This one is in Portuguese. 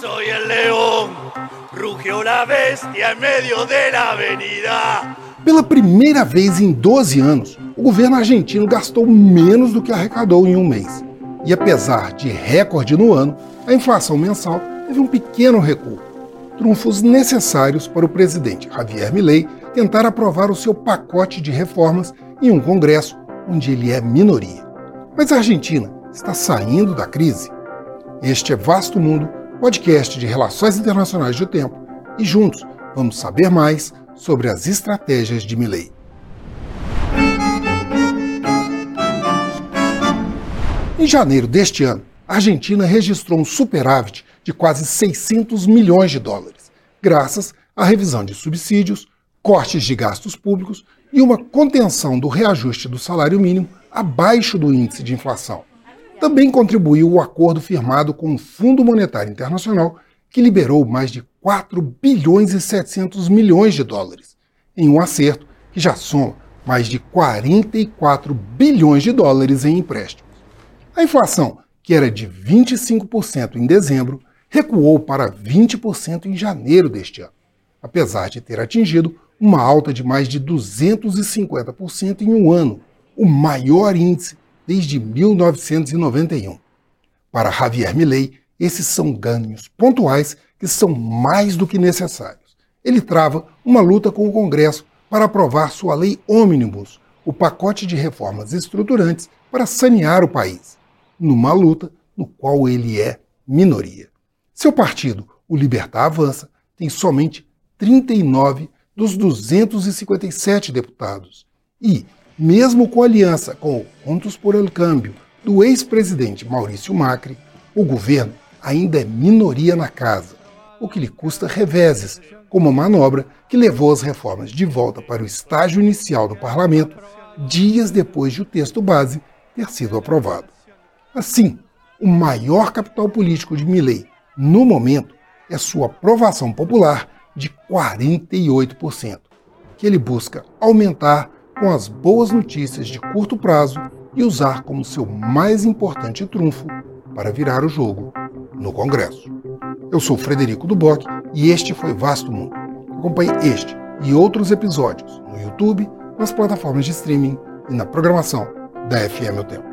Soy el león, rugió la bestia en medio de la avenida. Pela primeira vez em 12 anos, o governo argentino gastou menos do que arrecadou em um mês. E apesar de recorde no ano, a inflação mensal teve um pequeno recuo. Trunfos necessários para o presidente Javier Milei tentar aprovar o seu pacote de reformas em um Congresso onde ele é minoria. Mas a Argentina está saindo da crise? Este é Vasto Mundo, podcast de relações internacionais do tempo, e juntos vamos saber mais sobre as estratégias de Milley. Em janeiro deste ano, a Argentina registrou um superávit de quase 600 milhões de dólares, graças à revisão de subsídios, cortes de gastos públicos e uma contenção do reajuste do salário mínimo abaixo do índice de inflação. Também contribuiu o acordo firmado com o Fundo Monetário Internacional, que liberou mais de 4 bilhões e 700 milhões de dólares, em um acerto que já soma mais de 44 bilhões de dólares em empréstimos. A inflação, que era de 25% em dezembro, recuou para 20% em janeiro deste ano, apesar de ter atingido uma alta de mais de 250% em um ano, o maior índice desde 1991. Para Javier Milei, esses são ganhos pontuais que são mais do que necessários. Ele trava uma luta com o Congresso para aprovar sua lei ônibus, o pacote de reformas estruturantes para sanear o país, numa luta no qual ele é minoria. Seu partido, o Libertar Avança, tem somente 39 dos 257 deputados. E, mesmo com aliança com o Juntos por el Câmbio do ex-presidente Maurício Macri, o governo ainda é minoria na casa, o que lhe custa reveses, como a manobra que levou as reformas de volta para o estágio inicial do parlamento dias depois de o texto base ter sido aprovado. Assim, o maior capital político de Milley, no momento, é sua aprovação popular de 48%, que ele busca aumentar com as boas notícias de curto prazo e usar como seu mais importante trunfo para virar o jogo no Congresso. Eu sou Frederico Duboc e este foi Vasto Mundo. Acompanhe este e outros episódios no YouTube, nas plataformas de streaming e na programação da FM O Tempo.